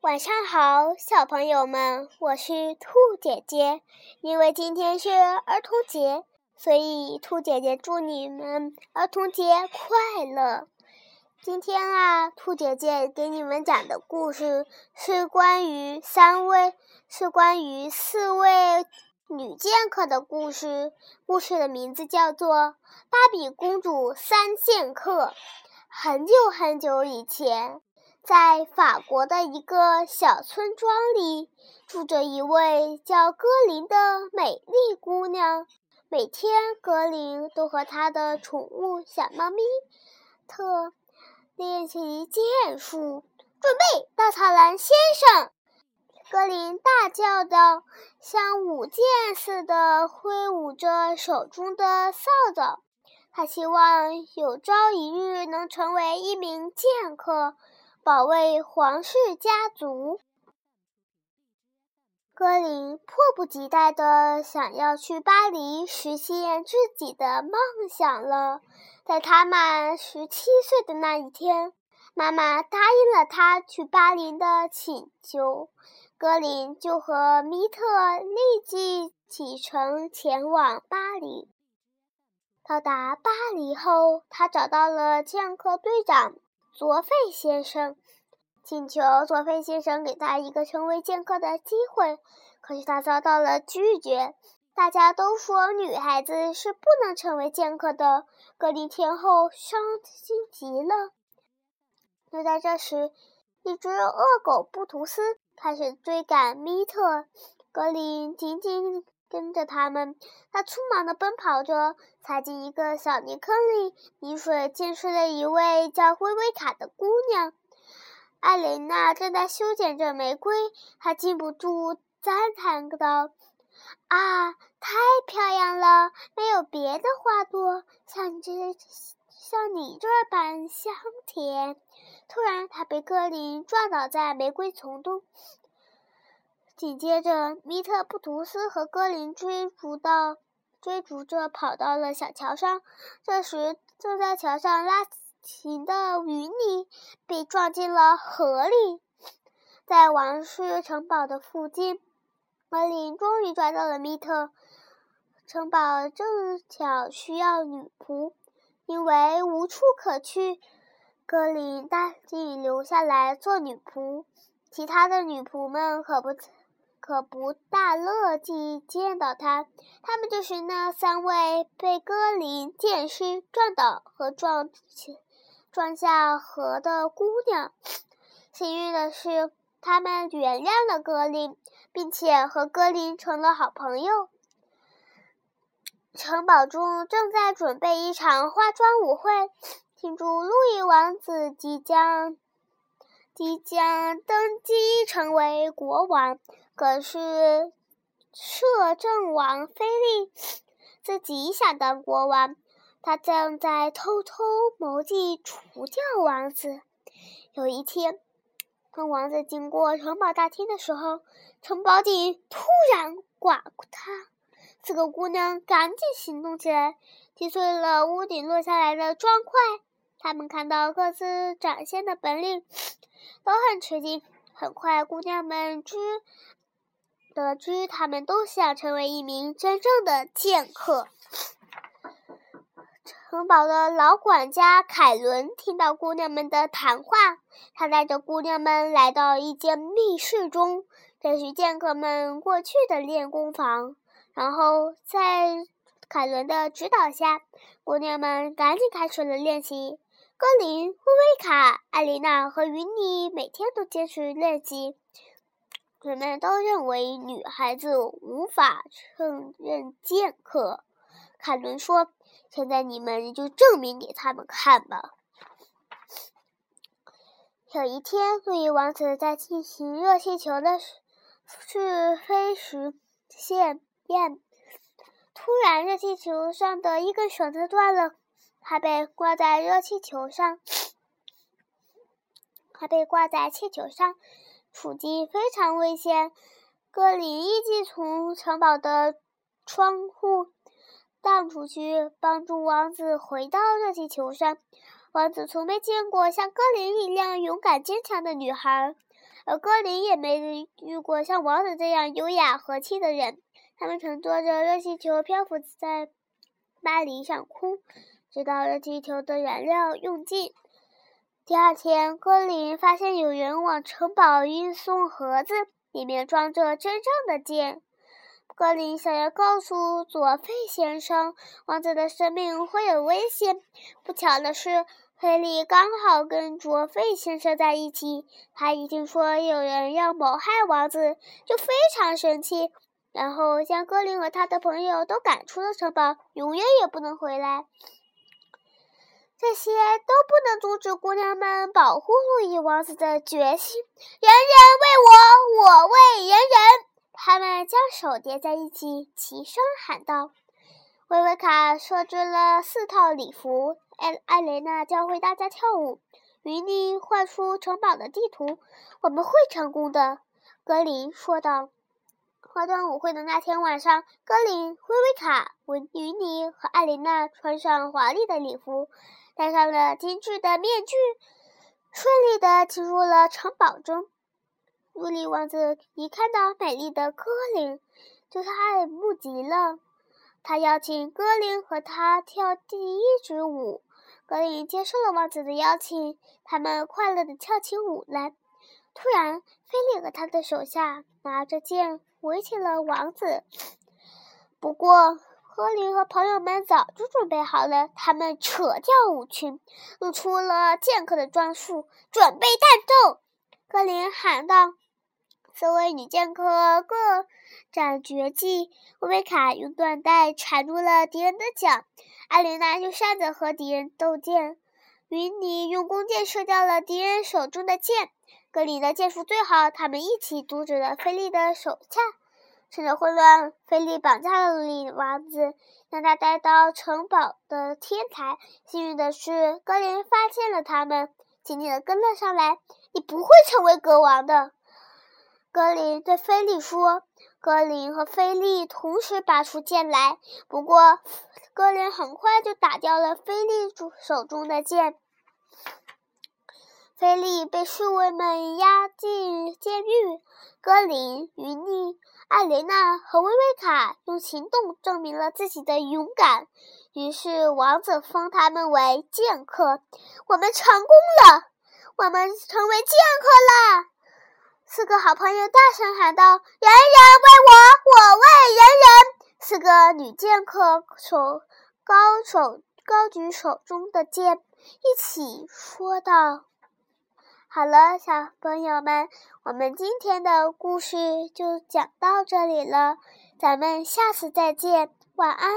晚上好，小朋友们，我是兔姐姐。因为今天是儿童节，所以兔姐姐祝你们儿童节快乐。今天啊，兔姐姐给你们讲的故事是关于三位，是关于四位女剑客的故事。故事的名字叫做《芭比公主三剑客》。很久很久以前。在法国的一个小村庄里，住着一位叫格林的美丽姑娘。每天，格林都和他的宠物小猫咪特练习剑术。准备，稻草人先生！格林大叫道，像舞剑似的挥舞着手中的扫帚。他希望有朝一日能成为一名剑客。保卫皇室家族，格林迫不及待地想要去巴黎实现自己的梦想了。在他满十七岁的那一天，妈妈答应了他去巴黎的请求，格林就和米特立即启程前往巴黎。到达巴黎后，他找到了剑客队长。佐菲先生请求佐菲先生给他一个成为剑客的机会，可是他遭到了拒绝。大家都说女孩子是不能成为剑客的。格林天后伤心极了。就在这时，一只恶狗布图斯开始追赶米特，格林紧紧。跟着他们，他匆忙地奔跑着，踩进一个小泥坑里，泥水溅湿了一位叫薇薇卡的姑娘。艾琳娜正在修剪着玫瑰，她禁不住赞叹道：“啊，太漂亮了！没有别的花朵像这像你这般香甜。”突然，她被格林撞倒在玫瑰丛中。紧接着，米特布图斯和格林追逐到追逐着跑到了小桥上。这时，正在桥上拉琴的云妮被撞进了河里。在王室城堡的附近，格林终于抓到了米特。城堡正巧需要女仆，因为无处可去，格林答应留下来做女仆。其他的女仆们可不。可不大乐意见到他。他们就是那三位被格林剑师撞倒和撞撞下河的姑娘。幸运的是，他们原谅了格林，并且和格林成了好朋友。城堡中正在准备一场化妆舞会，庆祝路易王子即将即将登基成为国王。可是，摄政王菲利自己想当国王，他正在偷偷谋计除掉王子。有一天，当王子经过城堡大厅的时候，城堡顶突然垮塌，四个姑娘赶紧行动起来，击碎了屋顶落下来的砖块。她们看到各自展现的本领，都很吃惊。很快，姑娘们知。得知他们都想成为一名真正的剑客，城堡的老管家凯伦听到姑娘们的谈话，他带着姑娘们来到一间密室中，这是剑客们过去的练功房。然后在凯伦的指导下，姑娘们赶紧开始了练习。格林、薇薇卡、艾琳娜和云妮每天都坚持练习。人们都认为女孩子无法胜任剑客。凯伦说：“现在你们就证明给他们看吧。”有一天，路易王子在进行热气球的试飞时现验，突然热气球上的一根绳子断了，他被挂在热气球上，他被挂在气球上。处境非常危险，格林立即从城堡的窗户荡出去，帮助王子回到热气球上。王子从没见过像格林一样勇敢坚强的女孩。而歌林也没遇过像王子这样优雅和气的人。他们乘坐着热气球漂浮在巴黎上空，直到热气球的燃料用尽。第二天，格林发现有人往城堡运送盒子，里面装着真正的剑。格林想要告诉佐费先生，王子的生命会有危险。不巧的是，菲利刚好跟卓费先生在一起。他一听说有人要谋害王子，就非常生气，然后将格林和他的朋友都赶出了城堡，永远也不能回来。这些都不能阻止姑娘们保护路易王子的决心。人人为我，我为人人。他们将手叠在一起，齐声喊道：“薇薇卡设置了四套礼服，艾艾琳娜教会大家跳舞，云妮画出城堡的地图。我们会成功的。”格林说道。花灯舞会的那天晚上，格林、薇薇卡、文云妮和艾琳娜穿上华丽的礼服。戴上了精致的面具，顺利地进入了城堡中。路易王子一看到美丽的歌林，就是爱慕极了。他邀请歌林和他跳第一支舞。歌林接受了王子的邀请，他们快乐地跳起舞来。突然，菲利和他的手下拿着剑围起了王子。不过，格林和朋友们早就准备好了，他们扯掉舞裙，露出了剑客的装束，准备战斗。格林喊道：“四位女剑客各展绝技。薇薇卡用缎带缠住了敌人的脚，艾琳娜用扇子和敌人斗剑，云妮用弓箭射掉了敌人手中的剑。格林的剑术最好，他们一起阻止了菲利的手下。”趁着混乱，菲利绑架了李王子，将他带到城堡的天台。幸运的是，格林发现了他们，紧紧地跟了上来。你不会成为国王的，格林对菲利说。格林和菲利同时拔出剑来，不过格林很快就打掉了菲利主手中的剑。菲利被侍卫们押进监狱，格林、云妮。艾莲娜和薇薇卡用行动证明了自己的勇敢，于是王子封他们为剑客。我们成功了，我们成为剑客了！四个好朋友大声喊道：“人人为我，我为人人！”四个女剑客手高手高举手中的剑，一起说道。好了，小朋友们，我们今天的故事就讲到这里了，咱们下次再见，晚安。